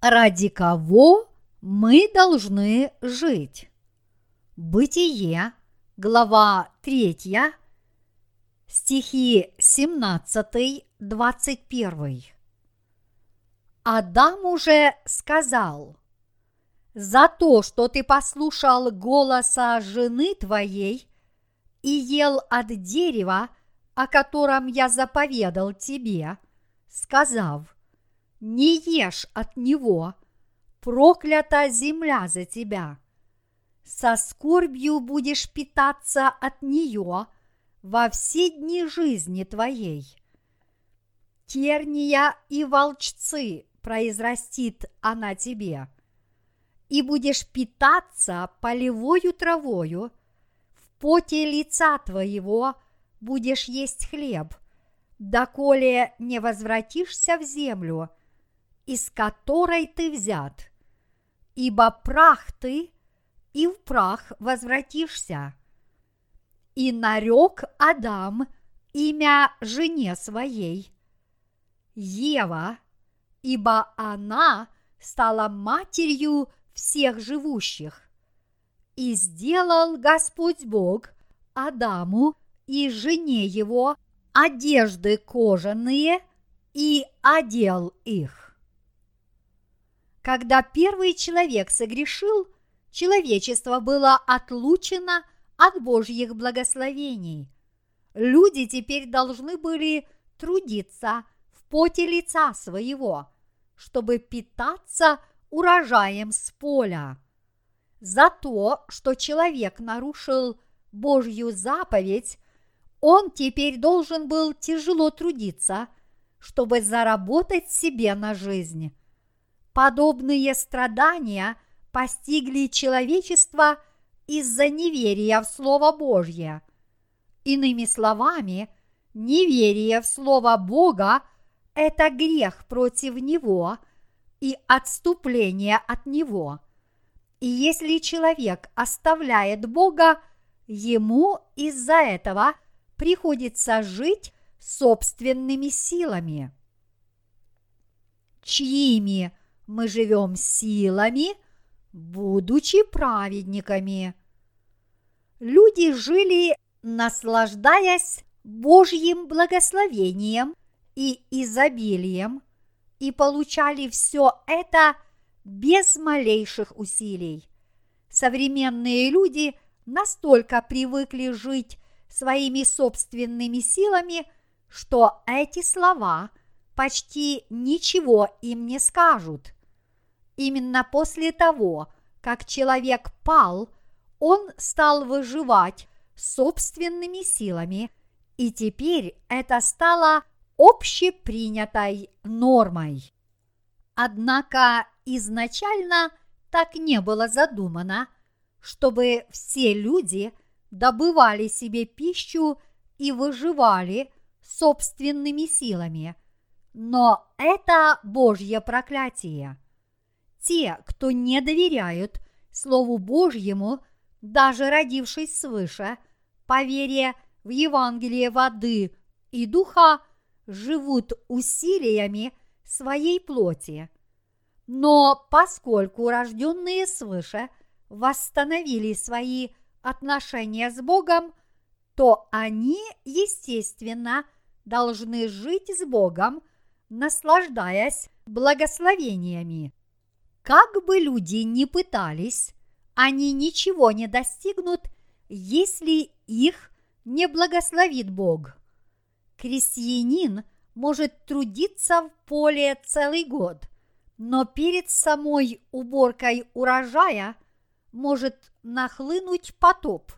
ради кого мы должны жить. Бытие, глава 3, стихи 17-21. Адам уже сказал, «За то, что ты послушал голоса жены твоей и ел от дерева, о котором я заповедал тебе, сказав, не ешь от него, проклята земля за тебя. Со скорбью будешь питаться от нее во все дни жизни твоей. Терния и волчцы произрастит она тебе, и будешь питаться полевою травою, в поте лица твоего будешь есть хлеб, доколе не возвратишься в землю – из которой ты взят. Ибо прах ты, и в прах возвратишься. И нарек Адам имя жене своей, Ева, ибо она стала матерью всех живущих. И сделал Господь Бог Адаму и жене его одежды кожаные и одел их. Когда первый человек согрешил, человечество было отлучено от Божьих благословений. Люди теперь должны были трудиться в поте лица своего, чтобы питаться урожаем с поля. За то, что человек нарушил Божью заповедь, он теперь должен был тяжело трудиться, чтобы заработать себе на жизнь. Подобные страдания постигли человечество из-за неверия в Слово Божье. Иными словами, неверие в Слово Бога – это грех против Него и отступление от Него. И если человек оставляет Бога, ему из-за этого приходится жить собственными силами. Чьими мы живем силами, будучи праведниками. Люди жили, наслаждаясь Божьим благословением и изобилием, и получали все это без малейших усилий. Современные люди настолько привыкли жить своими собственными силами, что эти слова почти ничего им не скажут – Именно после того, как человек пал, он стал выживать собственными силами, и теперь это стало общепринятой нормой. Однако изначально так не было задумано, чтобы все люди добывали себе пищу и выживали собственными силами. Но это Божье проклятие – те, кто не доверяют Слову Божьему, даже родившись свыше, по вере в Евангелие воды и духа, живут усилиями своей плоти. Но поскольку рожденные свыше восстановили свои отношения с Богом, то они, естественно, должны жить с Богом, наслаждаясь благословениями. Как бы люди ни пытались, они ничего не достигнут, если их не благословит Бог. Крестьянин может трудиться в поле целый год, но перед самой уборкой урожая может нахлынуть потоп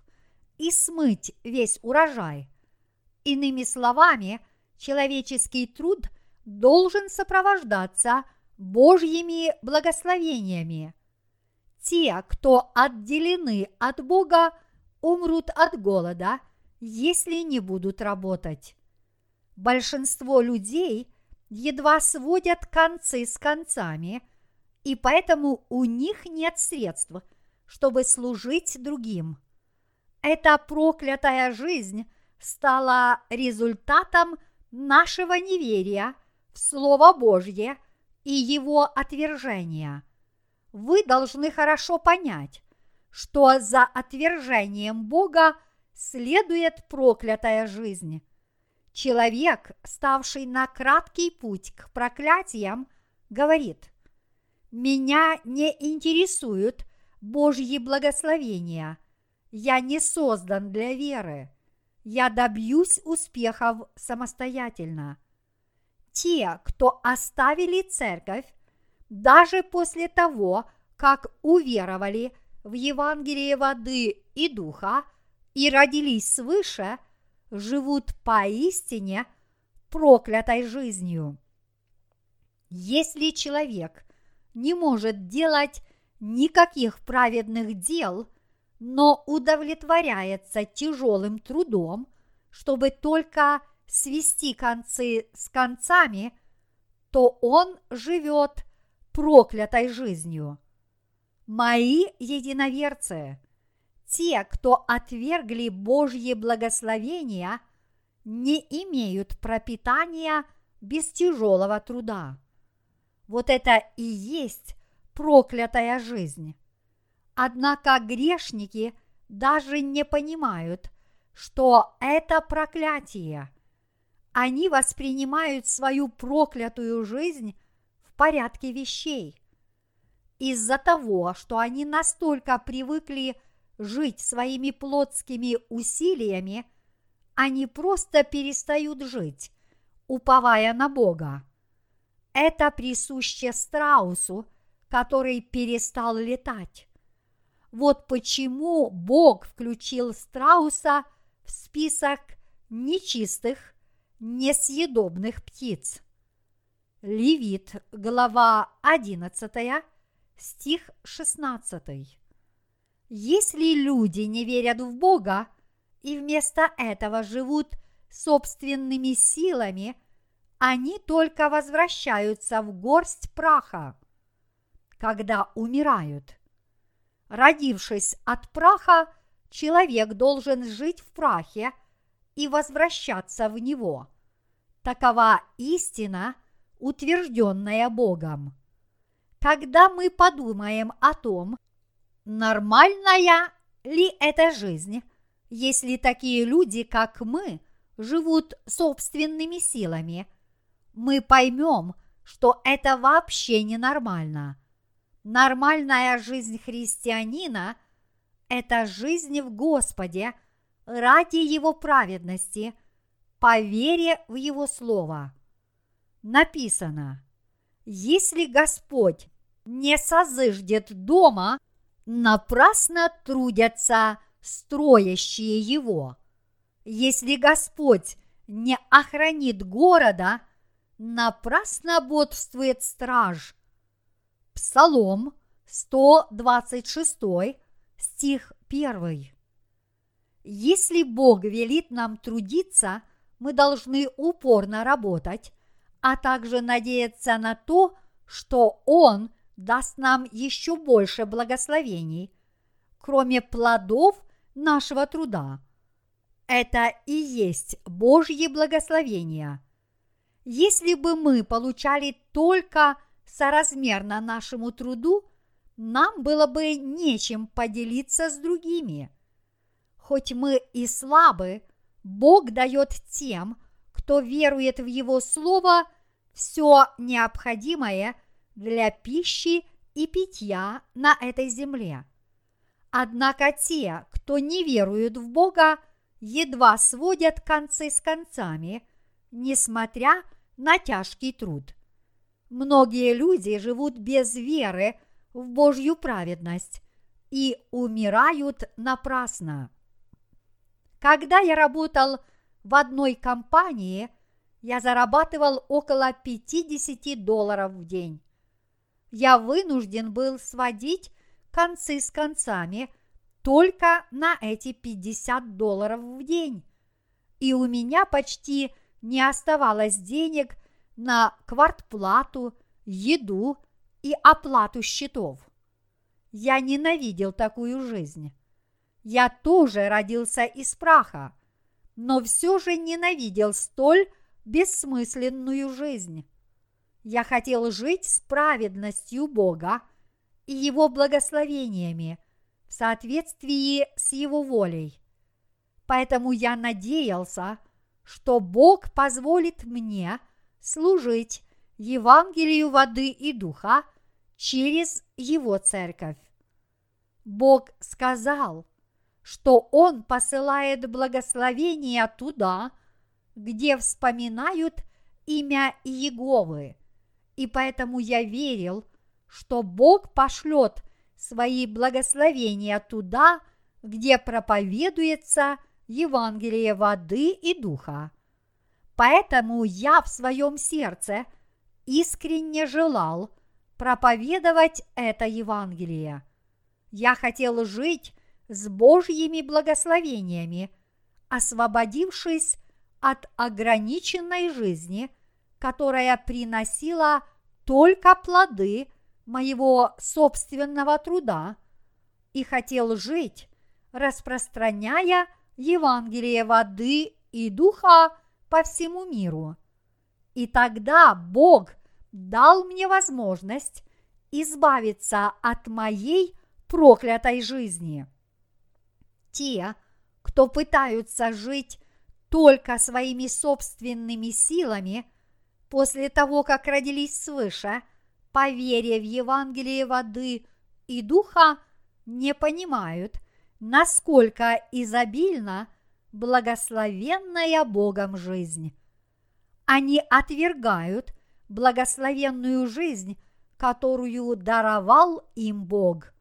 и смыть весь урожай. Иными словами, человеческий труд должен сопровождаться – Божьими благословениями. Те, кто отделены от Бога, умрут от голода, если не будут работать. Большинство людей едва сводят концы с концами, и поэтому у них нет средств, чтобы служить другим. Эта проклятая жизнь стала результатом нашего неверия в Слово Божье – и его отвержения. Вы должны хорошо понять, что за отвержением Бога следует проклятая жизнь. Человек, ставший на краткий путь к проклятиям, говорит, «Меня не интересуют Божьи благословения. Я не создан для веры. Я добьюсь успехов самостоятельно». Те, кто оставили церковь, даже после того, как уверовали в Евангелие воды и духа и родились свыше – живут поистине проклятой жизнью. Если человек не может делать никаких праведных дел, но удовлетворяется тяжелым трудом, чтобы только свести концы с концами, то он живет проклятой жизнью. Мои единоверцы – те, кто отвергли Божье благословение, не имеют пропитания без тяжелого труда. Вот это и есть проклятая жизнь. Однако грешники даже не понимают, что это проклятие. Они воспринимают свою проклятую жизнь в порядке вещей. Из-за того, что они настолько привыкли жить своими плотскими усилиями, они просто перестают жить, уповая на Бога. Это присуще страусу, который перестал летать. Вот почему Бог включил страуса в список нечистых, несъедобных птиц. Левит, глава 11, стих 16. Если люди не верят в Бога и вместо этого живут собственными силами, они только возвращаются в горсть праха, когда умирают. Родившись от праха, человек должен жить в прахе и возвращаться в него. Такова истина, утвержденная Богом. Когда мы подумаем о том, Нормальная ли эта жизнь, если такие люди, как мы, живут собственными силами? Мы поймем, что это вообще не нормально. Нормальная жизнь христианина – это жизнь в Господе ради Его праведности, по вере в Его Слово. Написано, если Господь не созыждет дома – напрасно трудятся строящие его. Если Господь не охранит города, напрасно бодрствует страж. Псалом 126, стих 1. Если Бог велит нам трудиться, мы должны упорно работать, а также надеяться на то, что Он – даст нам еще больше благословений, кроме плодов нашего труда. Это и есть Божье благословение. Если бы мы получали только соразмерно нашему труду, нам было бы нечем поделиться с другими. Хоть мы и слабы, Бог дает тем, кто верует в Его Слово, все необходимое для пищи и питья на этой земле. Однако те, кто не веруют в Бога, едва сводят концы с концами, несмотря на тяжкий труд. Многие люди живут без веры в Божью праведность и умирают напрасно. Когда я работал в одной компании, я зарабатывал около 50 долларов в день я вынужден был сводить концы с концами только на эти 50 долларов в день. И у меня почти не оставалось денег на квартплату, еду и оплату счетов. Я ненавидел такую жизнь. Я тоже родился из праха, но все же ненавидел столь бессмысленную жизнь. Я хотел жить с праведностью Бога и Его благословениями в соответствии с Его волей. Поэтому я надеялся, что Бог позволит мне служить Евангелию воды и духа через Его церковь. Бог сказал, что Он посылает благословения туда, где вспоминают имя Иеговы, и поэтому я верил, что Бог пошлет свои благословения туда, где проповедуется Евангелие воды и духа. Поэтому я в своем сердце искренне желал проповедовать это Евангелие. Я хотел жить с Божьими благословениями, освободившись от ограниченной жизни, которая приносила только плоды моего собственного труда, и хотел жить, распространяя Евангелие воды и духа по всему миру. И тогда Бог дал мне возможность избавиться от моей проклятой жизни. Те, кто пытаются жить только своими собственными силами, после того, как родились свыше, по вере в Евангелие воды и духа, не понимают, насколько изобильна благословенная Богом жизнь. Они отвергают благословенную жизнь, которую даровал им Бог.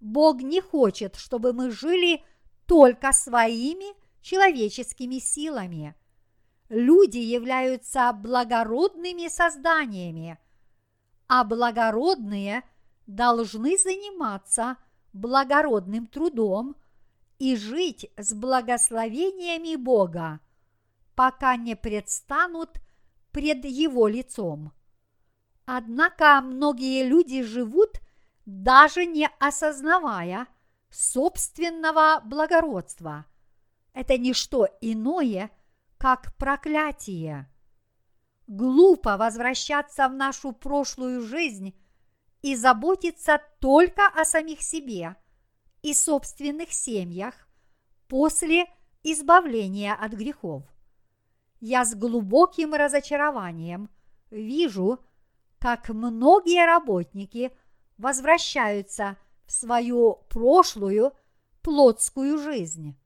Бог не хочет, чтобы мы жили только своими человеческими силами. Люди являются благородными созданиями, а благородные должны заниматься благородным трудом и жить с благословениями Бога, пока не предстанут пред Его лицом. Однако многие люди живут, даже не осознавая собственного благородства – это не что иное, как проклятие. Глупо возвращаться в нашу прошлую жизнь и заботиться только о самих себе и собственных семьях после избавления от грехов. Я с глубоким разочарованием вижу, как многие работники возвращаются свою прошлую плотскую жизнь.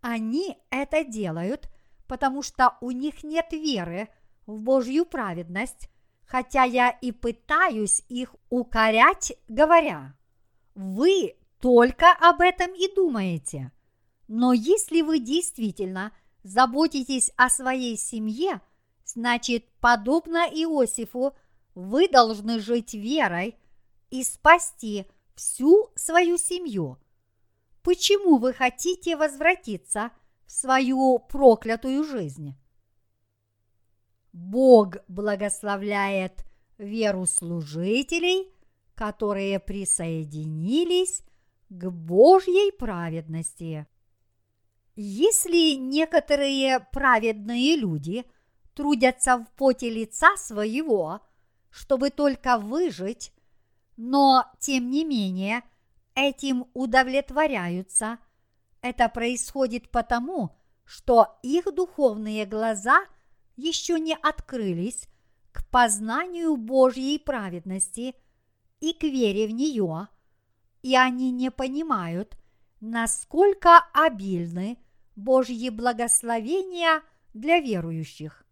Они это делают, потому что у них нет веры в Божью праведность, хотя я и пытаюсь их укорять, говоря, вы только об этом и думаете. Но если вы действительно заботитесь о своей семье, значит, подобно Иосифу, вы должны жить верой и спасти всю свою семью – почему вы хотите возвратиться в свою проклятую жизнь? Бог благословляет веру служителей, которые присоединились к Божьей праведности. Если некоторые праведные люди трудятся в поте лица своего, чтобы только выжить, но тем не менее – этим удовлетворяются, это происходит потому, что их духовные глаза еще не открылись к познанию Божьей праведности и к вере в нее, и они не понимают, насколько обильны Божьи благословения для верующих.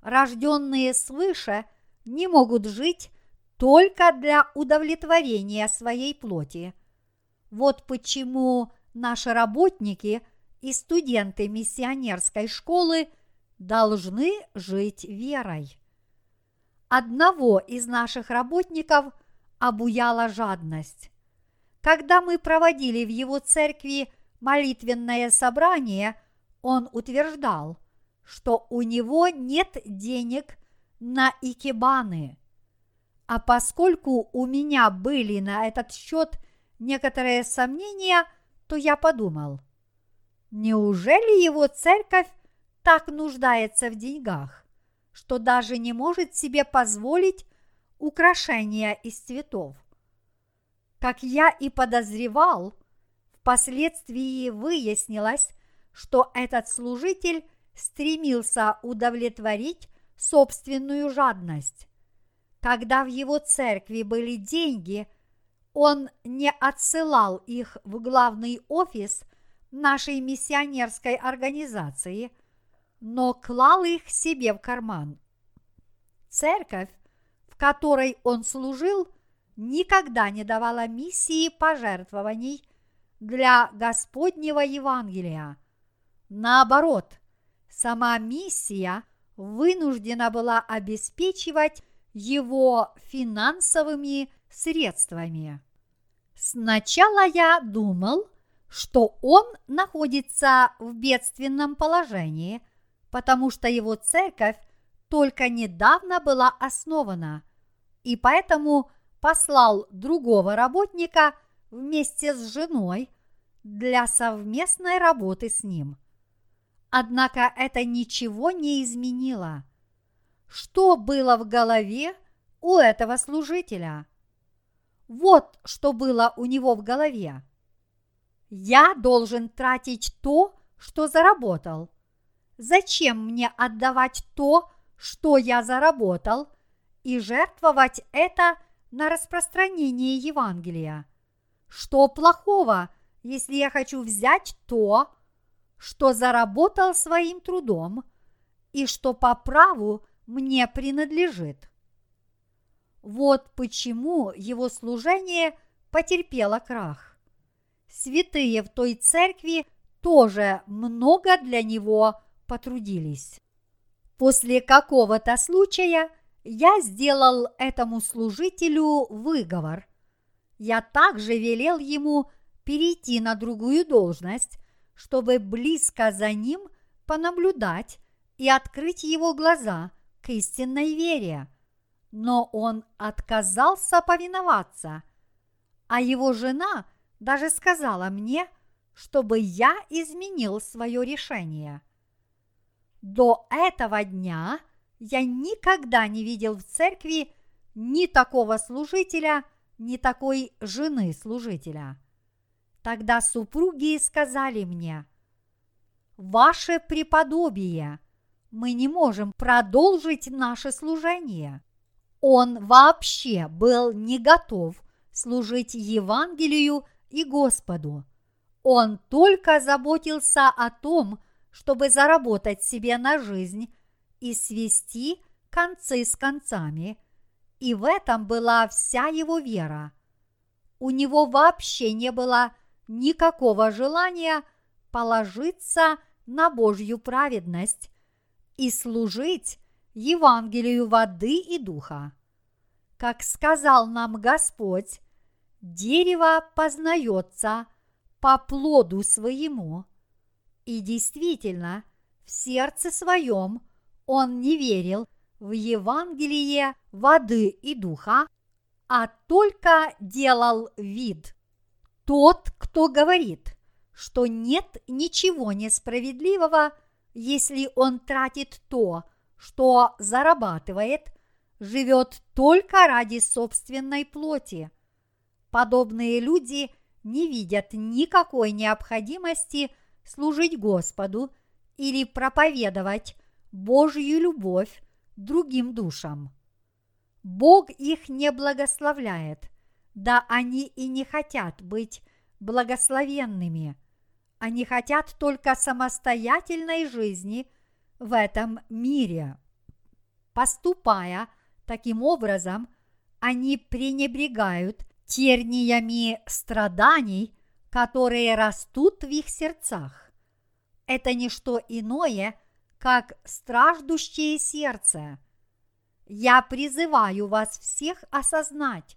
Рожденные свыше не могут жить только для удовлетворения своей плоти. Вот почему наши работники и студенты миссионерской школы должны жить верой. Одного из наших работников обуяла жадность. Когда мы проводили в его церкви молитвенное собрание, он утверждал, что у него нет денег на икебаны – а поскольку у меня были на этот счет некоторые сомнения, то я подумал, неужели его церковь так нуждается в деньгах, что даже не может себе позволить украшения из цветов. Как я и подозревал, впоследствии выяснилось, что этот служитель стремился удовлетворить собственную жадность. Когда в его церкви были деньги, он не отсылал их в главный офис нашей миссионерской организации, но клал их себе в карман. Церковь, в которой он служил, никогда не давала миссии пожертвований для Господнего Евангелия. Наоборот, сама миссия вынуждена была обеспечивать его финансовыми средствами. Сначала я думал, что он находится в бедственном положении, потому что его церковь только недавно была основана, и поэтому послал другого работника вместе с женой для совместной работы с ним. Однако это ничего не изменило. Что было в голове у этого служителя? Вот что было у него в голове. Я должен тратить то, что заработал. Зачем мне отдавать то, что я заработал, и жертвовать это на распространение Евангелия? Что плохого, если я хочу взять то, что заработал своим трудом и что по праву мне принадлежит? Вот почему его служение потерпело крах. Святые в той церкви тоже много для него потрудились. После какого-то случая я сделал этому служителю выговор. Я также велел ему перейти на другую должность, чтобы близко за ним понаблюдать и открыть его глаза к истинной вере – но он отказался повиноваться, а его жена даже сказала мне, чтобы я изменил свое решение. До этого дня я никогда не видел в церкви ни такого служителя, ни такой жены служителя. Тогда супруги сказали мне, «Ваше преподобие, мы не можем продолжить наше служение он вообще был не готов служить Евангелию и Господу. Он только заботился о том, чтобы заработать себе на жизнь и свести концы с концами, и в этом была вся его вера. У него вообще не было никакого желания положиться на Божью праведность и служить Евангелию воды и духа. Как сказал нам Господь, дерево познается по плоду своему. И действительно, в сердце своем он не верил в Евангелие воды и духа, а только делал вид. Тот, кто говорит, что нет ничего несправедливого, если он тратит то, что зарабатывает, живет только ради собственной плоти. Подобные люди не видят никакой необходимости служить Господу или проповедовать Божью любовь другим душам. Бог их не благословляет, да они и не хотят быть благословенными. Они хотят только самостоятельной жизни – в этом мире. Поступая таким образом, они пренебрегают терниями страданий, которые растут в их сердцах. Это не что иное, как страждущее сердце. Я призываю вас всех осознать,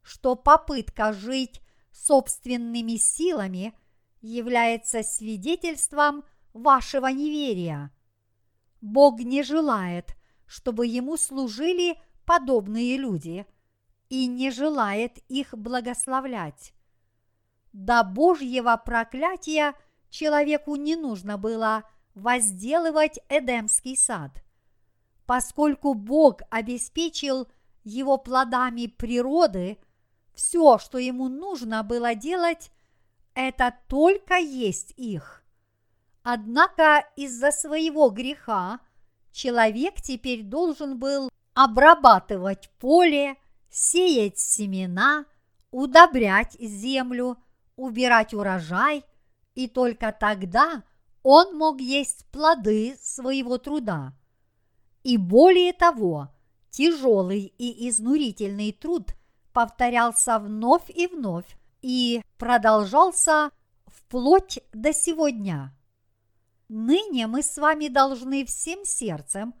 что попытка жить собственными силами является свидетельством вашего неверия – Бог не желает, чтобы ему служили подобные люди и не желает их благословлять. До Божьего проклятия человеку не нужно было возделывать Эдемский сад. поскольку Бог обеспечил его плодами природы, все, что ему нужно было делать, это только есть их. Однако из-за своего греха человек теперь должен был обрабатывать поле, сеять семена, удобрять землю, убирать урожай, и только тогда он мог есть плоды своего труда. И более того, тяжелый и изнурительный труд повторялся вновь и вновь и продолжался вплоть до сегодня. Ныне мы с вами должны всем сердцем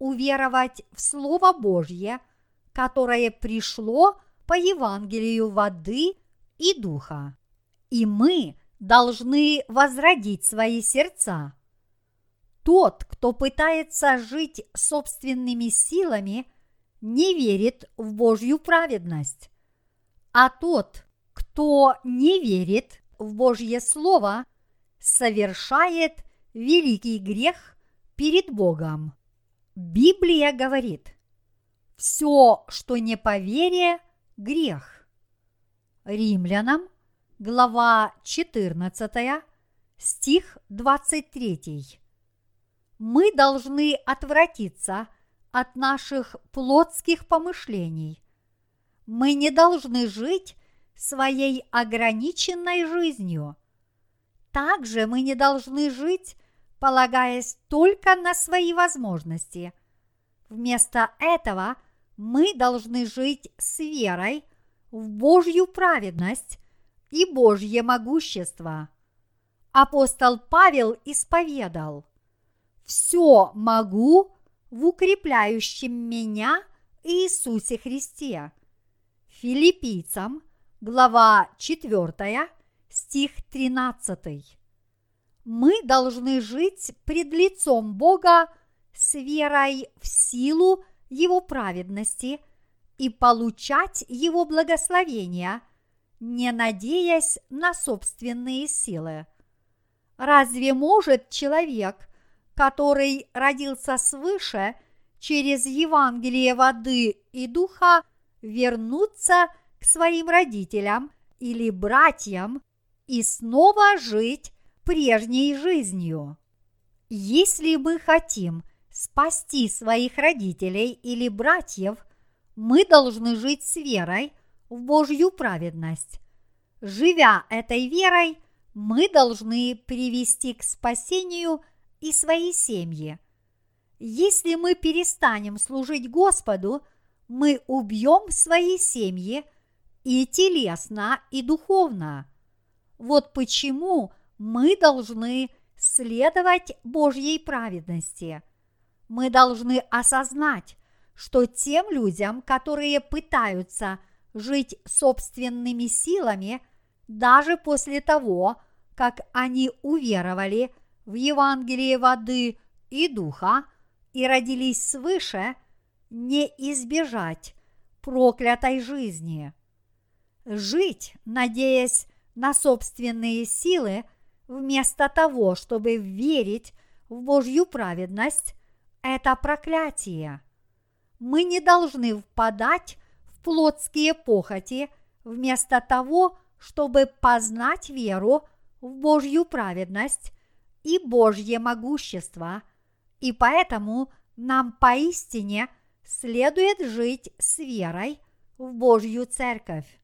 уверовать в Слово Божье, которое пришло по Евангелию воды и духа. И мы должны возродить свои сердца. Тот, кто пытается жить собственными силами, не верит в Божью праведность. А тот, кто не верит в Божье Слово, совершает великий грех перед Богом. Библия говорит, все, что не по вере, грех. Римлянам, глава 14, стих 23. Мы должны отвратиться от наших плотских помышлений. Мы не должны жить своей ограниченной жизнью. Также мы не должны жить полагаясь только на свои возможности. Вместо этого мы должны жить с верой в Божью праведность и Божье могущество. Апостол Павел исповедал «Все могу в укрепляющем меня Иисусе Христе». Филиппийцам, глава 4, стих 13 мы должны жить пред лицом Бога с верой в силу Его праведности и получать Его благословения, не надеясь на собственные силы. Разве может человек, который родился свыше через Евангелие воды и духа, вернуться к своим родителям или братьям и снова жить прежней жизнью. Если мы хотим спасти своих родителей или братьев, мы должны жить с верой в Божью праведность. Живя этой верой, мы должны привести к спасению и свои семьи. Если мы перестанем служить Господу, мы убьем свои семьи и телесно, и духовно. Вот почему мы должны следовать Божьей праведности. Мы должны осознать, что тем людям, которые пытаются жить собственными силами, даже после того, как они уверовали в Евангелие воды и духа и родились свыше, не избежать проклятой жизни. Жить, надеясь на собственные силы – вместо того, чтобы верить в Божью праведность, это проклятие. Мы не должны впадать в плотские похоти вместо того, чтобы познать веру в Божью праведность и Божье могущество, и поэтому нам поистине следует жить с верой в Божью церковь.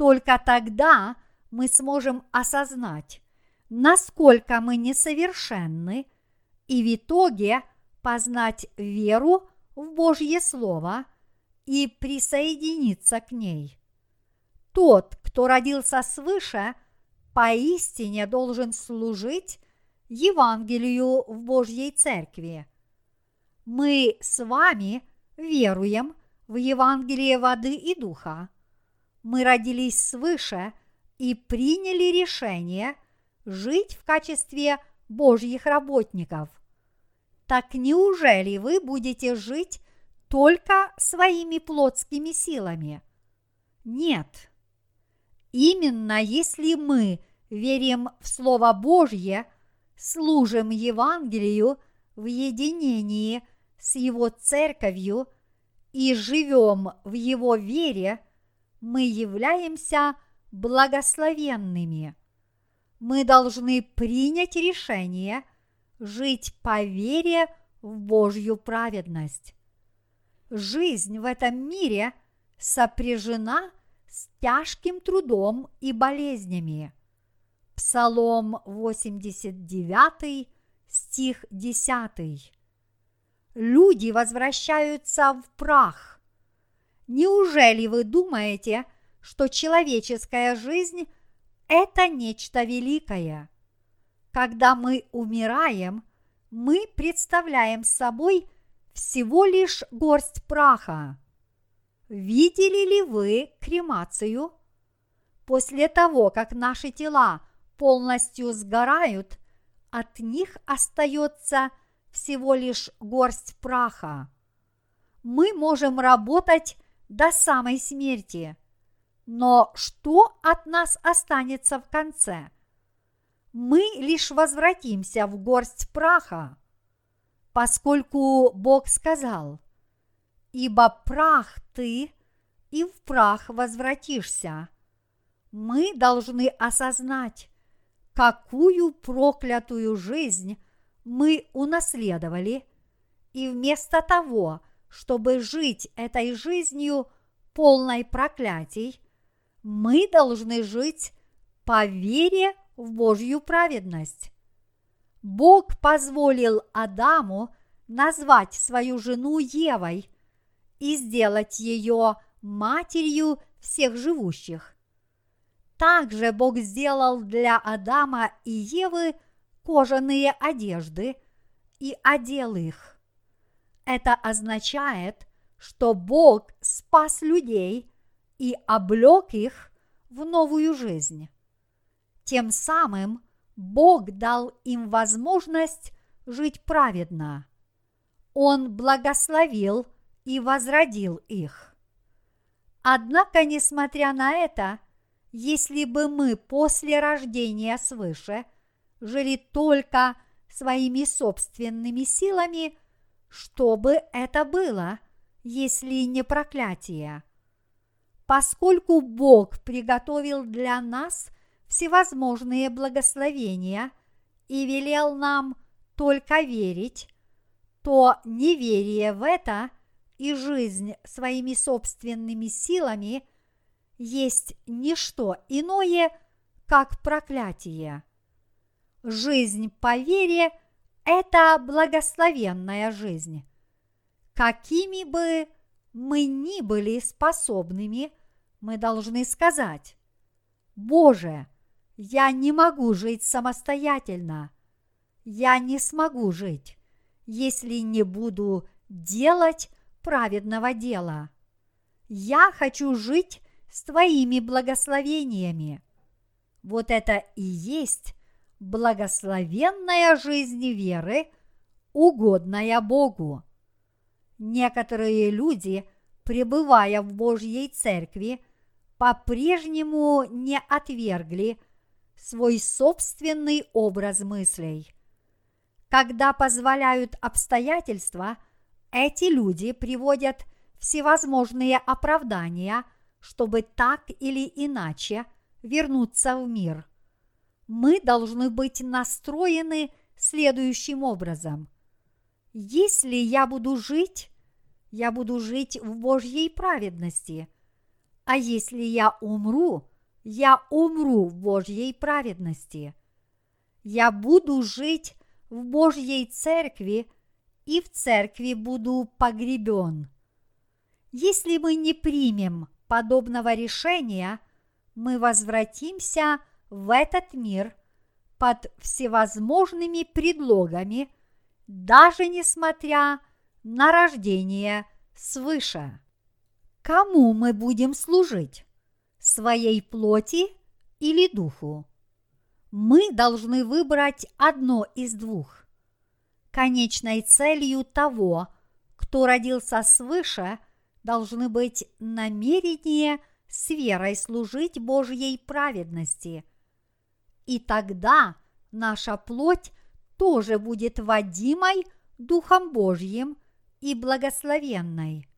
Только тогда мы сможем осознать, насколько мы несовершенны, и в итоге познать веру в Божье Слово и присоединиться к ней. Тот, кто родился свыше, поистине должен служить Евангелию в Божьей Церкви. Мы с вами веруем в Евангелие воды и духа. Мы родились свыше и приняли решение – жить в качестве Божьих работников. Так неужели вы будете жить только своими плотскими силами? Нет. Именно если мы верим в Слово Божье, служим Евангелию в единении с Его церковью и живем в Его вере, мы являемся благословенными. Мы должны принять решение жить по вере в Божью праведность. Жизнь в этом мире сопряжена с тяжким трудом и болезнями. Псалом 89, стих 10. Люди возвращаются в прах. Неужели вы думаете, что человеческая жизнь – это нечто великое? Когда мы умираем, мы представляем собой всего лишь горсть праха. Видели ли вы кремацию? После того, как наши тела полностью сгорают, от них остается всего лишь горсть праха. Мы можем работать до самой смерти, но что от нас останется в конце? Мы лишь возвратимся в горсть праха, поскольку Бог сказал, «Ибо прах ты, и в прах возвратишься». Мы должны осознать, какую проклятую жизнь мы унаследовали, и вместо того, чтобы жить этой жизнью полной проклятий, мы должны жить по вере в Божью праведность. Бог позволил Адаму назвать свою жену Евой и сделать ее матерью всех живущих. Также Бог сделал для Адама и Евы кожаные одежды и одел их. Это означает, что Бог спас людей и облек их в новую жизнь. Тем самым Бог дал им возможность жить праведно. Он благословил и возродил их. Однако, несмотря на это, если бы мы после рождения свыше жили только своими собственными силами, что бы это было, если не проклятие? Поскольку Бог приготовил для нас всевозможные благословения и велел нам только верить, то неверие в это и жизнь своими собственными силами есть не что иное, как проклятие. Жизнь по вере – это благословенная жизнь. Какими бы мы ни были способными, мы должны сказать, Боже, я не могу жить самостоятельно. Я не смогу жить, если не буду делать праведного дела. Я хочу жить с Твоими благословениями. Вот это и есть благословенная жизнь веры, угодная Богу. Некоторые люди, пребывая в Божьей церкви, по-прежнему не отвергли свой собственный образ мыслей. Когда позволяют обстоятельства, эти люди приводят всевозможные оправдания, чтобы так или иначе вернуться в мир. Мы должны быть настроены следующим образом. Если я буду жить, я буду жить в Божьей праведности, а если я умру, я умру в Божьей праведности. Я буду жить в Божьей церкви и в церкви буду погребен. Если мы не примем подобного решения, мы возвратимся в этот мир под всевозможными предлогами, даже несмотря на рождение свыше. Кому мы будем служить? Своей плоти или духу? Мы должны выбрать одно из двух. Конечной целью того, кто родился свыше, должны быть намерения с верой служить Божьей праведности. И тогда наша плоть тоже будет водимой Духом Божьим и благословенной.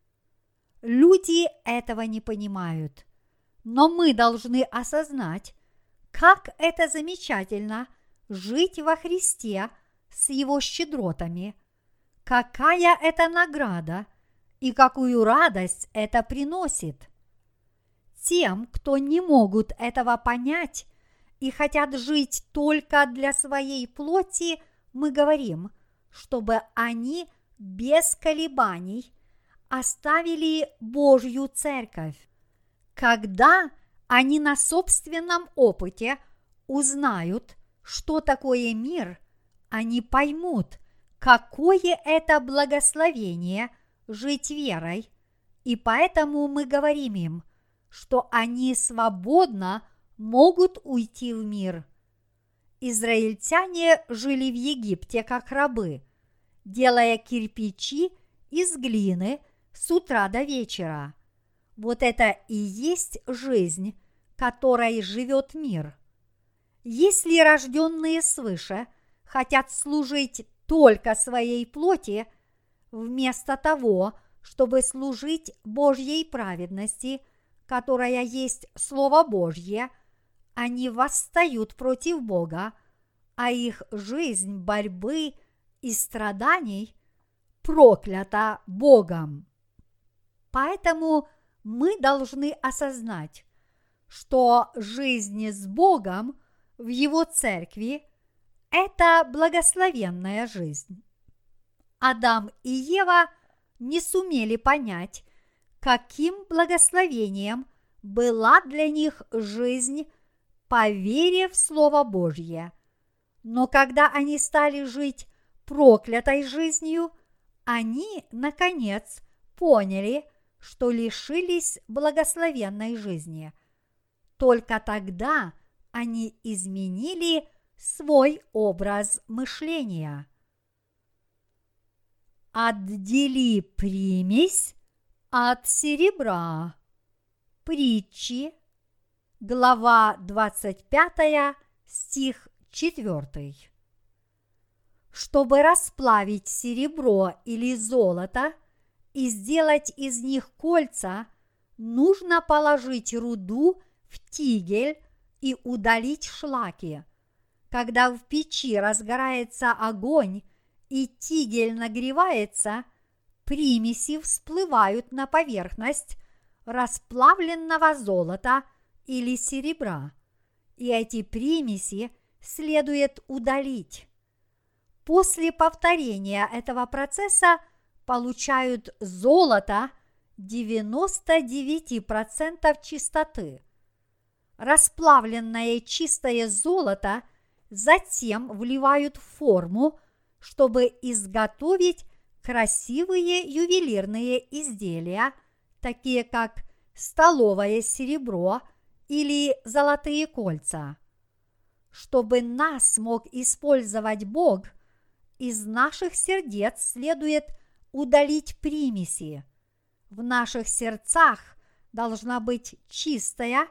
Люди этого не понимают, но мы должны осознать, как это замечательно жить во Христе с Его щедротами, какая это награда и какую радость это приносит. Тем, кто не могут этого понять и хотят жить только для своей плоти, мы говорим, чтобы они без колебаний оставили Божью церковь. Когда они на собственном опыте узнают, что такое мир, они поймут, какое это благословение жить верой, и поэтому мы говорим им, что они свободно могут уйти в мир. Израильтяне жили в Египте как рабы, делая кирпичи из глины с утра до вечера. Вот это и есть жизнь, которой живет мир. Если рожденные свыше хотят служить только своей плоти, вместо того, чтобы служить Божьей праведности, которая есть Слово Божье, они восстают против Бога, а их жизнь борьбы и страданий проклята Богом. Поэтому мы должны осознать, что жизнь с Богом в Его церкви – это благословенная жизнь. Адам и Ева не сумели понять, каким благословением была для них жизнь по в Слово Божье. Но когда они стали жить проклятой жизнью, они, наконец, поняли, что лишились благословенной жизни. Только тогда они изменили свой образ мышления. Отдели примесь от серебра. Притчи, глава 25, стих 4. Чтобы расплавить серебро или золото и сделать из них кольца, нужно положить руду в тигель и удалить шлаки. Когда в печи разгорается огонь и тигель нагревается, примеси всплывают на поверхность расплавленного золота или серебра, и эти примеси следует удалить. После повторения этого процесса получают золото 99% чистоты. Расплавленное чистое золото затем вливают в форму, чтобы изготовить красивые ювелирные изделия, такие как столовое серебро или золотые кольца. Чтобы нас мог использовать Бог – из наших сердец следует удалить примеси. В наших сердцах должна быть чистая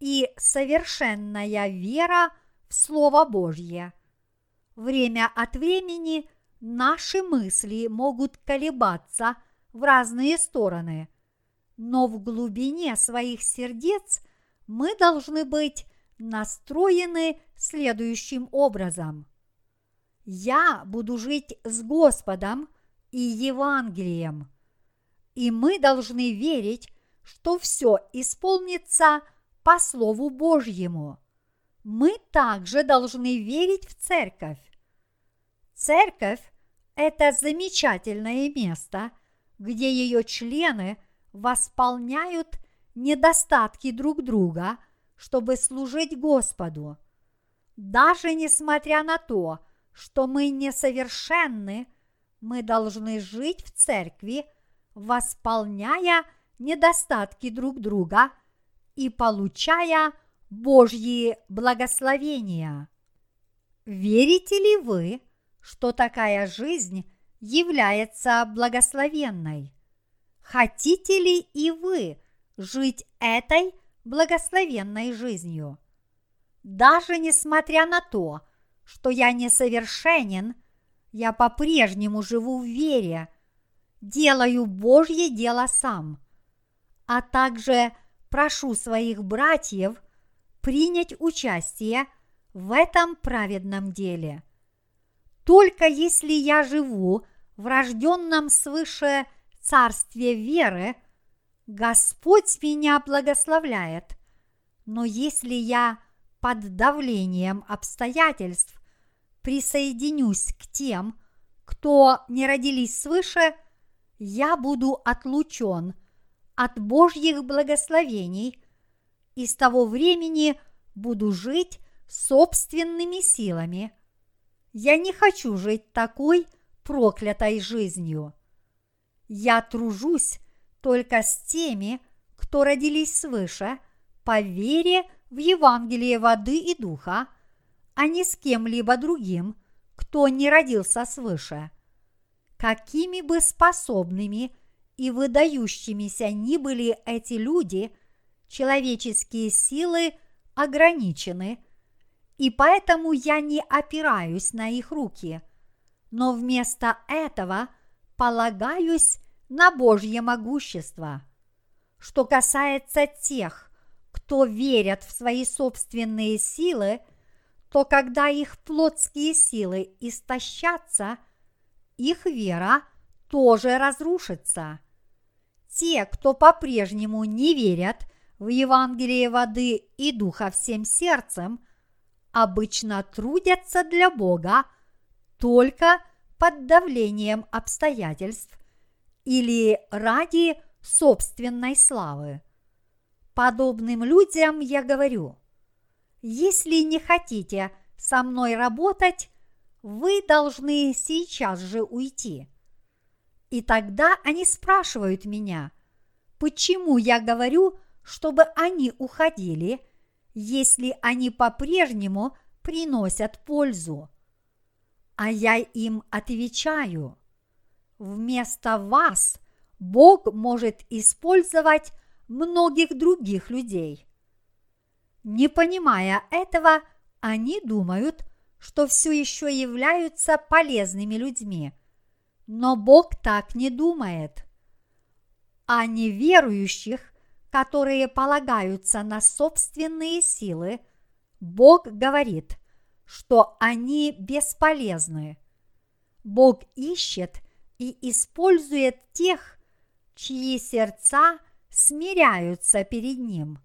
и совершенная вера в Слово Божье. Время от времени наши мысли могут колебаться в разные стороны, но в глубине своих сердец мы должны быть настроены следующим образом – я буду жить с Господом и Евангелием. И мы должны верить, что все исполнится по Слову Божьему. Мы также должны верить в церковь. Церковь – это замечательное место, где ее члены восполняют недостатки друг друга, чтобы служить Господу. Даже несмотря на то, что мы несовершенны, мы должны жить в церкви, восполняя недостатки друг друга и получая Божьи благословения. Верите ли вы, что такая жизнь является благословенной? Хотите ли и вы жить этой благословенной жизнью? Даже несмотря на то, что я несовершенен, я по-прежнему живу в вере. делаю Божье дело сам, а также прошу своих братьев принять участие в этом праведном деле. Только если я живу в рожденном свыше царстве веры, Господь меня благословляет, но если я под давлением обстоятельств присоединюсь к тем, кто не родились свыше, я буду отлучен от Божьих благословений и с того времени буду жить собственными силами. Я не хочу жить такой проклятой жизнью. Я тружусь только с теми, кто родились свыше, по вере в Евангелие воды и духа, а не с кем-либо другим, кто не родился свыше. Какими бы способными и выдающимися ни были эти люди, человеческие силы ограничены, и поэтому я не опираюсь на их руки, но вместо этого полагаюсь на Божье могущество. Что касается тех, кто верят в свои собственные силы, то когда их плотские силы истощатся, их вера тоже разрушится. Те, кто по-прежнему не верят в Евангелие воды и духа всем сердцем, обычно трудятся для Бога только под давлением обстоятельств или ради собственной славы. Подобным людям я говорю, если не хотите со мной работать, вы должны сейчас же уйти. И тогда они спрашивают меня, почему я говорю, чтобы они уходили, если они по-прежнему приносят пользу. А я им отвечаю, вместо вас Бог может использовать многих других людей. Не понимая этого, они думают, что все еще являются полезными людьми. Но Бог так не думает. А неверующих, которые полагаются на собственные силы, Бог говорит, что они бесполезны. Бог ищет и использует тех, чьи сердца смиряются перед Ним.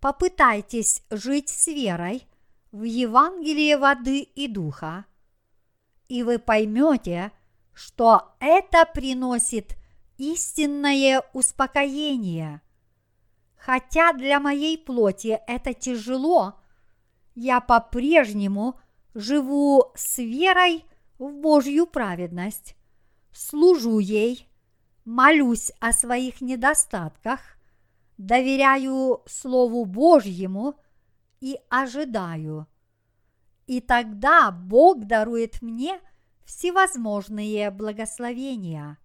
Попытайтесь жить с верой в Евангелие воды и духа, и вы поймете, что это приносит истинное успокоение. Хотя для моей плоти это тяжело, я по-прежнему живу с верой в Божью праведность, служу ей, молюсь о своих недостатках, доверяю Слову Божьему и ожидаю. И тогда Бог дарует мне всевозможные благословения.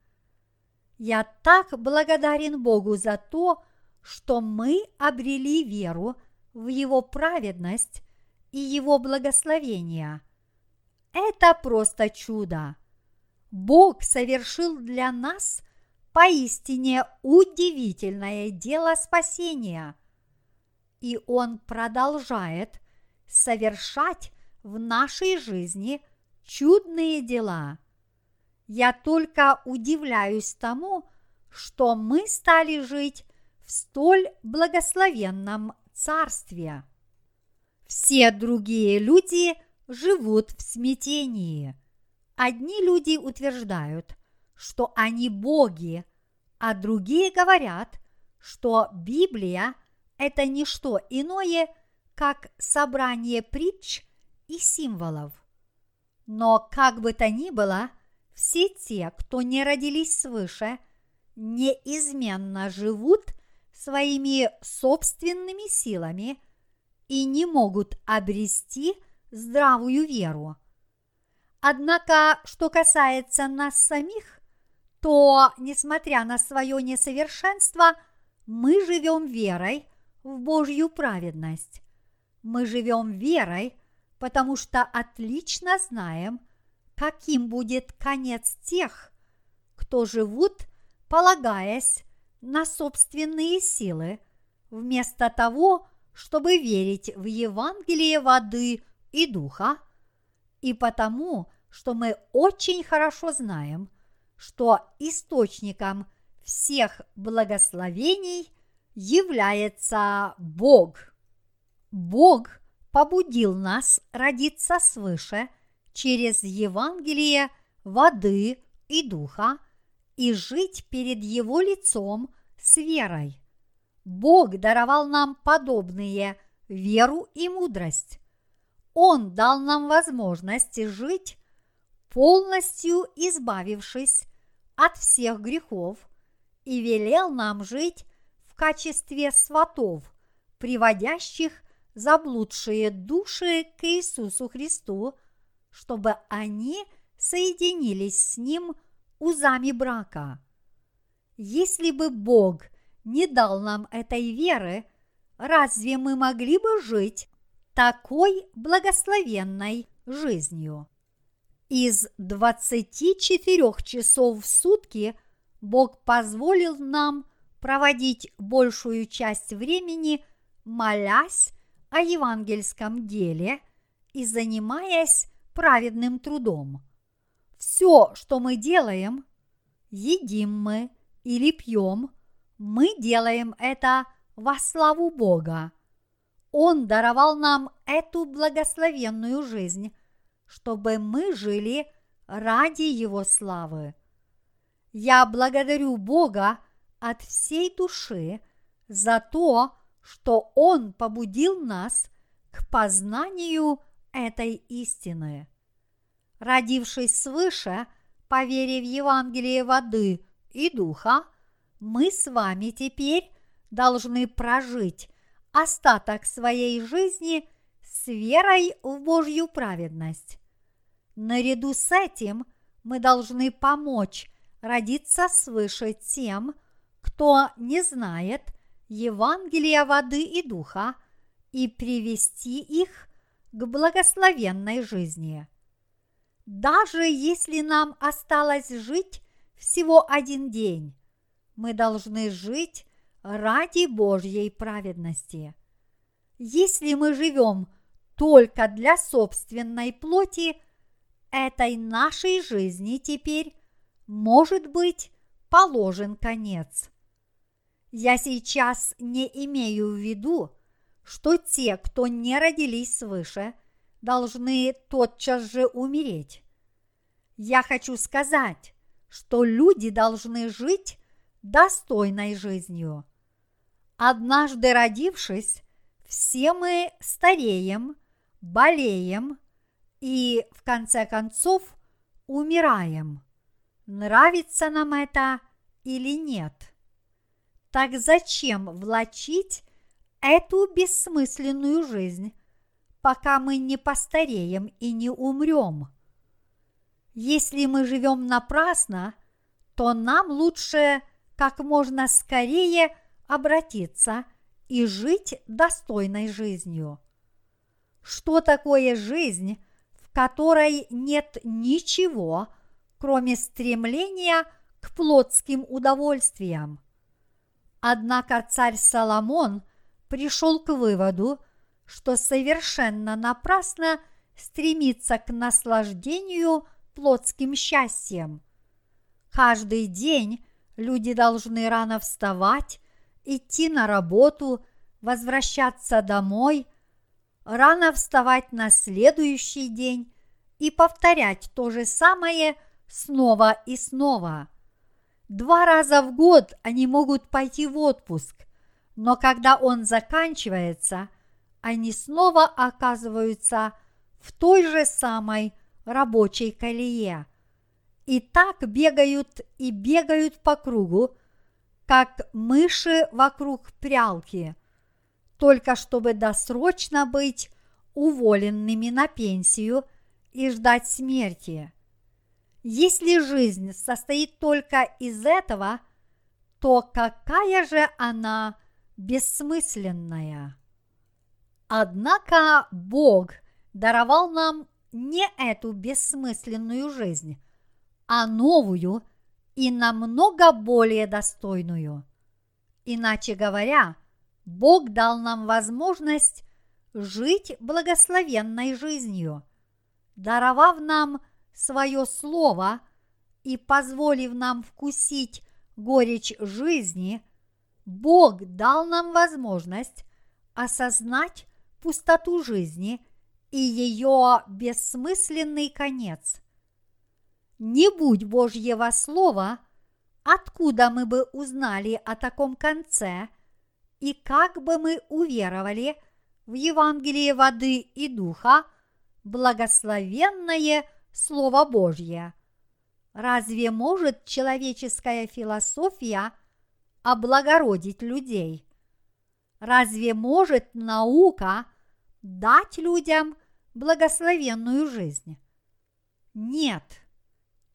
Я так благодарен Богу за то, что мы обрели веру в Его праведность и Его благословения. Это просто чудо. Бог совершил для нас поистине удивительное дело спасения. И Он продолжает совершать в нашей жизни чудные дела. Я только удивляюсь тому, что мы стали жить в столь благословенном царстве. Все другие люди живут в смятении. Одни люди утверждают, что они боги, а другие говорят, что Библия – это не что иное, как собрание притч и символов. Но как бы то ни было, все те, кто не родились свыше, неизменно живут своими собственными силами и не могут обрести здравую веру. Однако, что касается нас самих, то, несмотря на свое несовершенство, мы живем верой в Божью праведность. Мы живем верой, потому что отлично знаем, каким будет конец тех, кто живут, полагаясь на собственные силы, вместо того, чтобы верить в Евангелие воды и духа, и потому, что мы очень хорошо знаем, что источником всех благословений является Бог. Бог побудил нас родиться свыше через Евангелие воды и духа и жить перед Его лицом с верой. Бог даровал нам подобные веру и мудрость. Он дал нам возможность жить, полностью избавившись от всех грехов, и велел нам жить в качестве сватов, приводящих заблудшие души к Иисусу Христу, чтобы они соединились с Ним узами брака. Если бы Бог не дал нам этой веры, разве мы могли бы жить такой благословенной жизнью? Из 24 часов в сутки Бог позволил нам проводить большую часть времени, молясь о евангельском деле и занимаясь праведным трудом. Все, что мы делаем, едим мы или пьем, мы делаем это во славу Бога. Он даровал нам эту благословенную жизнь, чтобы мы жили ради Его славы. Я благодарю Бога от всей души за то, что Он побудил нас к познанию этой истины. Родившись свыше, по вере в Евангелие воды и духа, мы с вами теперь должны прожить остаток своей жизни с верой в Божью праведность. Наряду с этим мы должны помочь родиться свыше тем, кто не знает Евангелия воды и духа, и привести их к благословенной жизни. Даже если нам осталось жить всего один день, мы должны жить ради Божьей праведности. Если мы живем только для собственной плоти, этой нашей жизни теперь может быть положен конец. Я сейчас не имею в виду, что те, кто не родились свыше, должны тотчас же умереть. Я хочу сказать, что люди должны жить достойной жизнью. Однажды родившись, все мы стареем, болеем и, в конце концов, умираем. Нравится нам это или нет? Так зачем влачить эту бессмысленную жизнь, пока мы не постареем и не умрем? Если мы живем напрасно, то нам лучше как можно скорее обратиться и жить достойной жизнью. Что такое жизнь, в которой нет ничего, кроме стремления к плотским удовольствиям? Однако царь Соломон пришел к выводу, что совершенно напрасно стремиться к наслаждению плотским счастьем. Каждый день люди должны рано вставать, идти на работу, возвращаться домой, рано вставать на следующий день и повторять то же самое снова и снова – Два раза в год они могут пойти в отпуск, но когда он заканчивается, они снова оказываются в той же самой рабочей колее. И так бегают и бегают по кругу, как мыши вокруг прялки, только чтобы досрочно быть уволенными на пенсию и ждать смерти. Если жизнь состоит только из этого, то какая же она бессмысленная? Однако Бог даровал нам не эту бессмысленную жизнь, а новую и намного более достойную. Иначе говоря, Бог дал нам возможность жить благословенной жизнью, даровав нам свое слово и позволив нам вкусить горечь жизни, Бог дал нам возможность осознать пустоту жизни и ее бессмысленный конец. Не будь Божьего Слова, откуда мы бы узнали о таком конце и как бы мы уверовали в Евангелие воды и духа, благословенное Слово Божье. Разве может человеческая философия облагородить людей? Разве может наука дать людям благословенную жизнь? Нет,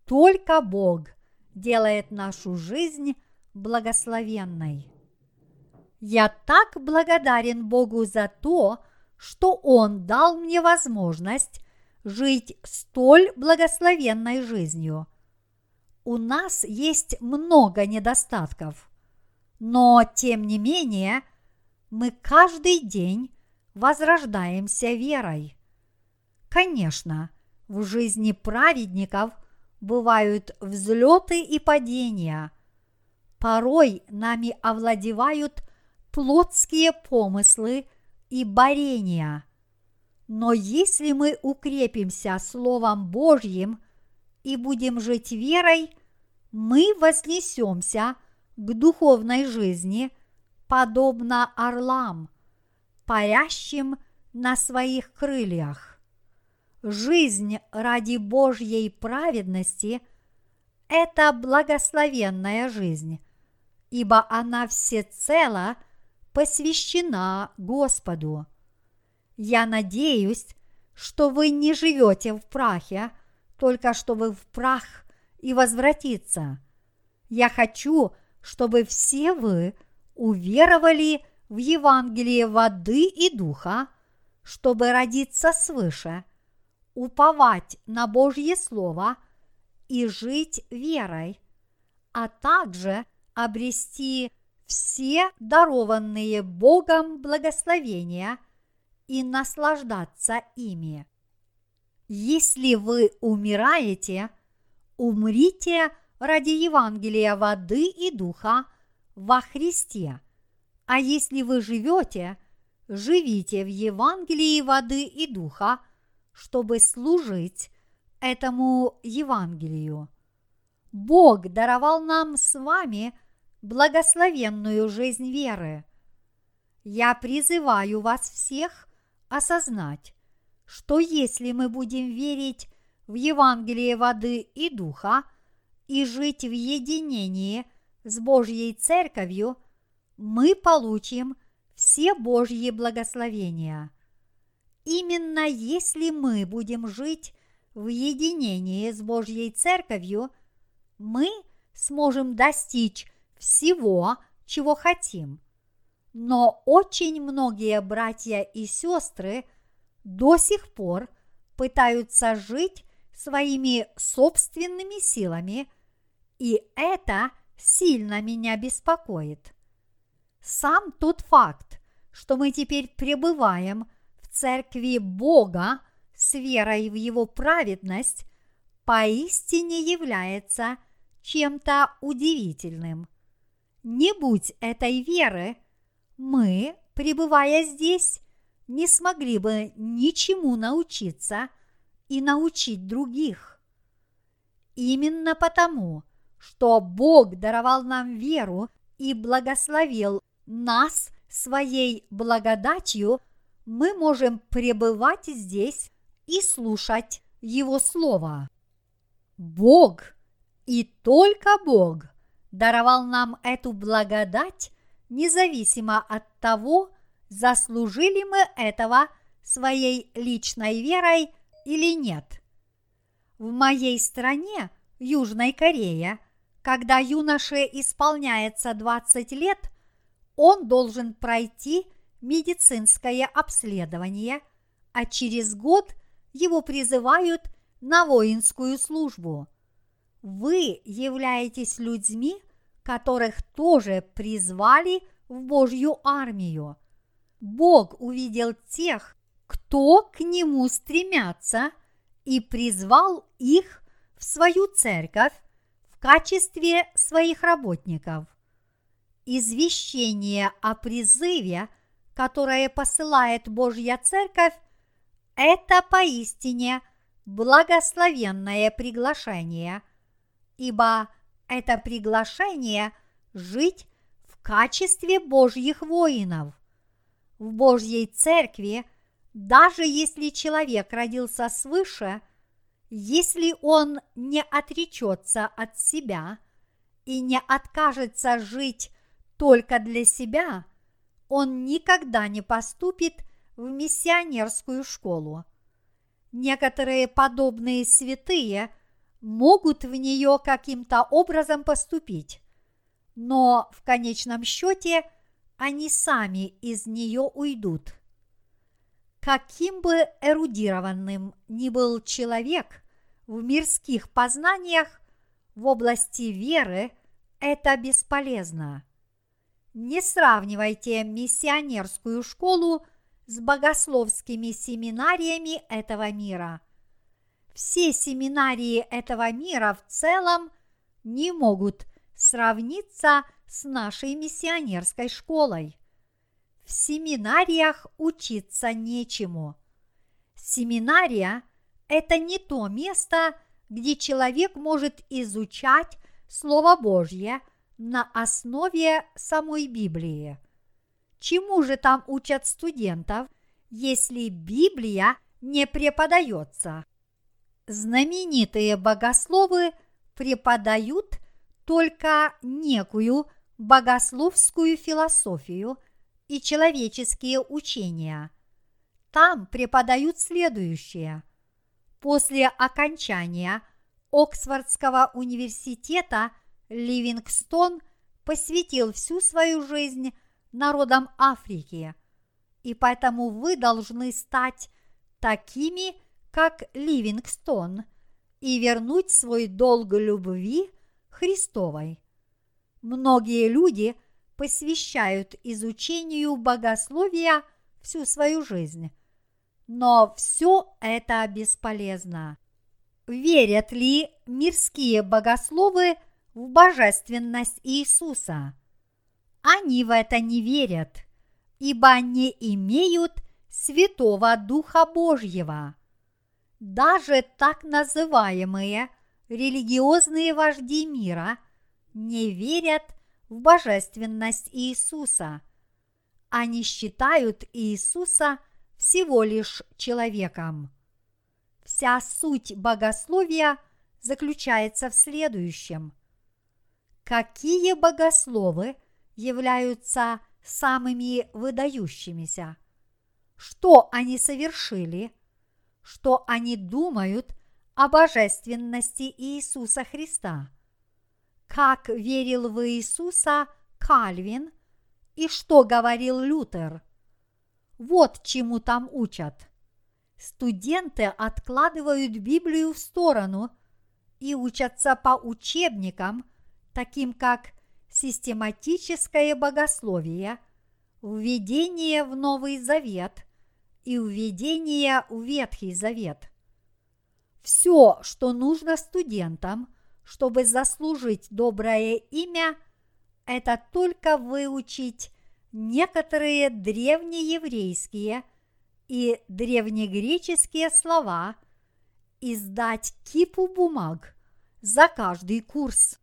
только Бог делает нашу жизнь благословенной. Я так благодарен Богу за то, что Он дал мне возможность жить столь благословенной жизнью. У нас есть много недостатков, но тем не менее – мы каждый день возрождаемся верой. Конечно, в жизни праведников бывают взлеты и падения. Порой нами овладевают плотские помыслы и борения. Но если мы укрепимся Словом Божьим и будем жить верой, мы вознесемся к духовной жизни – подобно орлам, парящим на своих крыльях. Жизнь ради Божьей праведности – это благословенная жизнь, ибо она всецело посвящена Господу. Я надеюсь, что вы не живете в прахе, только чтобы в прах и возвратиться. Я хочу, чтобы все вы уверовали в Евангелие воды и духа, чтобы родиться свыше, уповать на Божье Слово и жить верой, а также обрести все дарованные Богом благословения и наслаждаться ими. Если вы умираете, умрите ради Евангелия воды и духа во Христе. А если вы живете, живите в Евангелии воды и духа, чтобы служить этому Евангелию. Бог даровал нам с вами благословенную жизнь веры. Я призываю вас всех осознать, что если мы будем верить в Евангелие воды и духа и жить в единении с Божьей Церковью, мы получим все Божьи благословения. Именно если мы будем жить в единении с Божьей Церковью, мы сможем достичь всего, чего хотим. Но очень многие братья и сестры до сих пор пытаются жить своими собственными силами, и это – сильно меня беспокоит. Сам тот факт, что мы теперь пребываем церкви Бога с верой в Его праведность, поистине является чем-то удивительным. Не будь этой веры, мы, пребывая здесь, не смогли бы ничему научиться и научить других. Именно потому – что Бог даровал нам веру и благословил нас своей благодатью, мы можем пребывать здесь и слушать Его Слово. Бог и только Бог даровал нам эту благодать, независимо от того, заслужили мы этого своей личной верой или нет. В моей стране, Южной Корее, когда юноше исполняется 20 лет, он должен пройти медицинское обследование, а через год его призывают на воинскую службу. вы являетесь людьми, которых тоже призвали в Божью армию. Бог увидел тех, кто к Нему стремятся, и призвал их в свою церковь в качестве своих работников. Извещение о призыве, которое посылает Божья Церковь, это поистине благословенное приглашение, ибо это приглашение жить в качестве Божьих воинов. В Божьей Церкви, даже если человек родился свыше, если он не отречется от себя и не откажется жить только для себя, он никогда не поступит в миссионерскую школу. Некоторые подобные святые могут в нее каким-то образом поступить, но в конечном счете они сами из нее уйдут. Каким бы эрудированным ни был человек в мирских познаниях, в области веры это бесполезно. Не сравнивайте миссионерскую школу с богословскими семинариями этого мира. Все семинарии этого мира в целом не могут сравниться с нашей миссионерской школой. В семинариях учиться нечему. Семинария – это не то место, где человек может изучать Слово Божье – на основе самой Библии. Чему же там учат студентов, если Библия не преподается? Знаменитые богословы преподают только некую богословскую философию и человеческие учения. Там преподают следующее. После окончания Оксфордского университета – Ливингстон посвятил всю свою жизнь народам Африки, и поэтому вы должны стать такими, как Ливингстон, и вернуть свой долг любви Христовой. Многие люди посвящают изучению богословия всю свою жизнь, но все это бесполезно. Верят ли мирские богословы – в божественность Иисуса. Они в это не верят, ибо не имеют Святого Духа Божьего. Даже так называемые религиозные вожди мира не верят в божественность Иисуса. Они считают Иисуса всего лишь человеком. Вся суть богословия заключается в следующем – какие богословы являются самыми выдающимися, что они совершили, что они думают о божественности Иисуса Христа, как верил в Иисуса Кальвин и что говорил Лютер. Вот чему там учат. Студенты откладывают Библию в сторону и учатся по учебникам – таким как систематическое богословие, введение в Новый Завет и введение в Ветхий Завет. Все, что нужно студентам, чтобы заслужить доброе имя, это только выучить некоторые древнееврейские и древнегреческие слова и сдать кипу бумаг за каждый курс.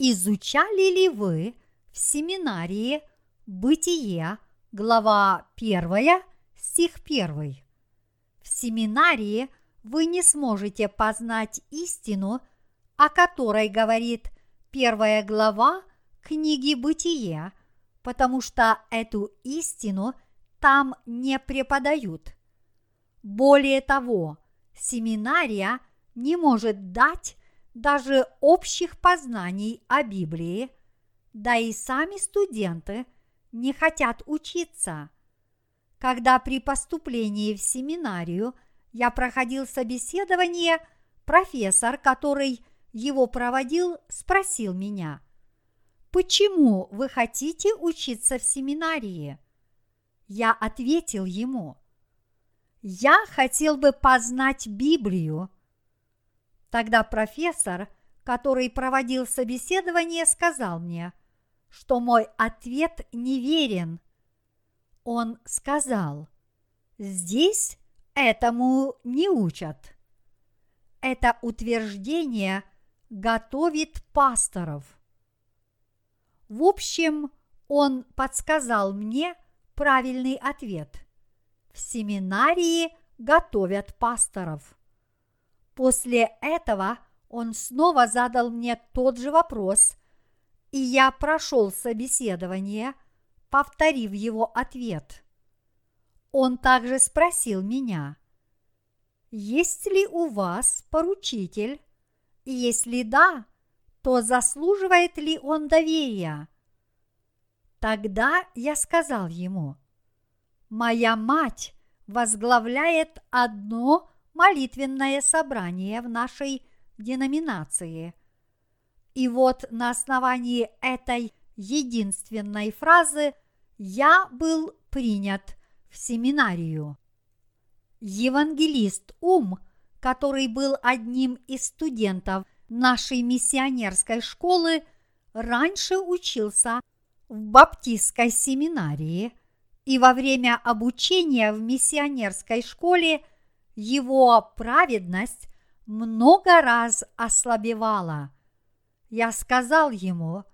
Изучали ли вы в семинарии Бытие, глава 1, стих 1? В семинарии вы не сможете познать истину, о которой говорит первая глава книги Бытие, потому что эту истину там не преподают. Более того, семинария не может дать даже общих познаний о Библии, да и сами студенты не хотят учиться. Когда при поступлении в семинарию я проходил собеседование, профессор, который его проводил, спросил меня, «Почему вы хотите учиться в семинарии?» Я ответил ему, «Я хотел бы познать Библию». Тогда профессор, который проводил собеседование, сказал мне, что мой ответ неверен. Он сказал, «Здесь этому не учат». Это утверждение готовит пасторов. В общем, он подсказал мне правильный ответ. В семинарии готовят пасторов. После этого он снова задал мне тот же вопрос, и я прошел собеседование, повторив его ответ. Он также спросил меня – есть ли у вас поручитель? Если да, то заслуживает ли он доверия? Тогда я сказал ему, моя мать возглавляет одно молитвенное собрание в нашей деноминации. И вот на основании этой единственной фразы я был принят в семинарию. Евангелист Ум, который был одним из студентов нашей миссионерской школы, раньше учился в баптистской семинарии, и во время обучения в миссионерской школе его праведность много раз ослабевала. Я сказал ему,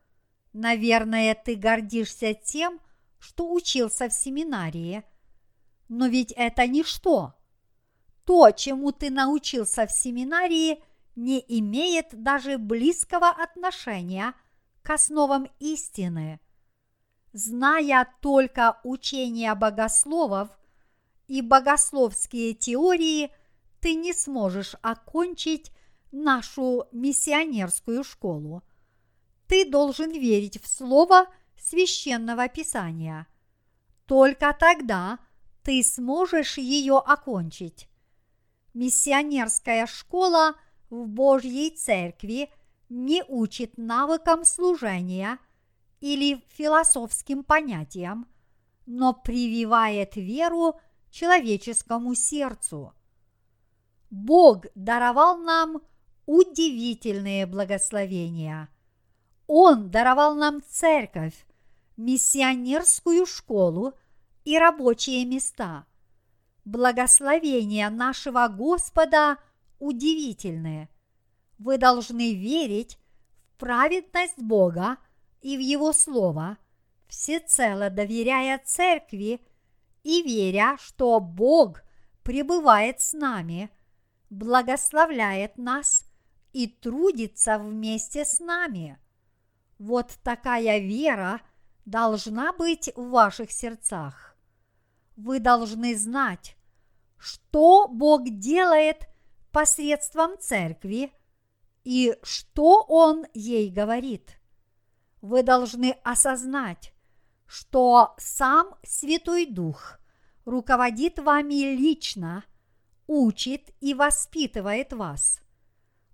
наверное, ты гордишься тем, что учился в семинарии – но ведь это ничто. То, чему ты научился в семинарии, не имеет даже близкого отношения к основам истины. Зная только учения богословов и богословские теории, ты не сможешь окончить нашу миссионерскую школу. Ты должен верить в слово священного писания. Только тогда – ты сможешь ее окончить. Миссионерская школа в Божьей Церкви не учит навыкам служения или философским понятиям, но прививает веру человеческому сердцу. Бог даровал нам удивительные благословения. Он даровал нам церковь, миссионерскую школу – и рабочие места. Благословения нашего Господа удивительные. Вы должны верить в праведность Бога и в Его Слово, всецело доверяя Церкви и веря, что Бог пребывает с нами, благословляет нас и трудится вместе с нами. Вот такая вера должна быть в ваших сердцах вы должны знать, что Бог делает посредством церкви и что Он ей говорит. Вы должны осознать, что сам Святой Дух руководит вами лично, учит и воспитывает вас.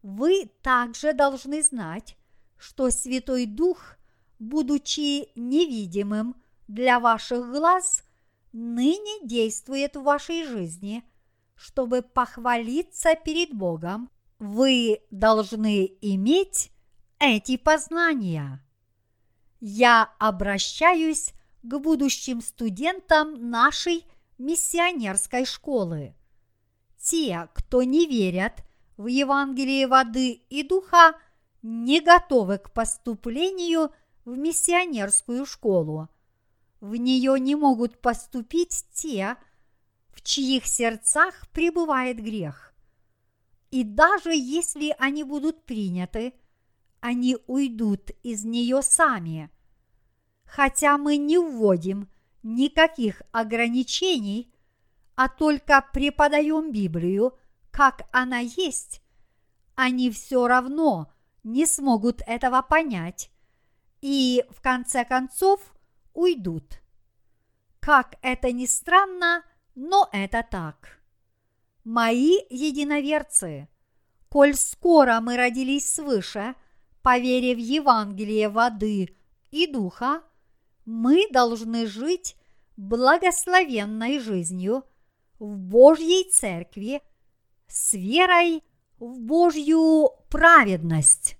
Вы также должны знать, что Святой Дух, будучи невидимым для ваших глаз – ныне действует в вашей жизни, чтобы похвалиться перед Богом, вы должны иметь эти познания. Я обращаюсь к будущим студентам нашей миссионерской школы. Те, кто не верят в Евангелие воды и духа, не готовы к поступлению в миссионерскую школу – в нее не могут поступить те, в чьих сердцах пребывает грех. И даже если они будут приняты, они уйдут из нее сами. Хотя мы не вводим никаких ограничений, а только преподаем Библию, как она есть, они все равно не смогут этого понять и, в конце концов, уйдут. Как это ни странно, но это так. Мои единоверцы, коль скоро мы родились свыше, поверив в Евангелие воды и духа, мы должны жить благословенной жизнью в Божьей Церкви с верой в Божью праведность.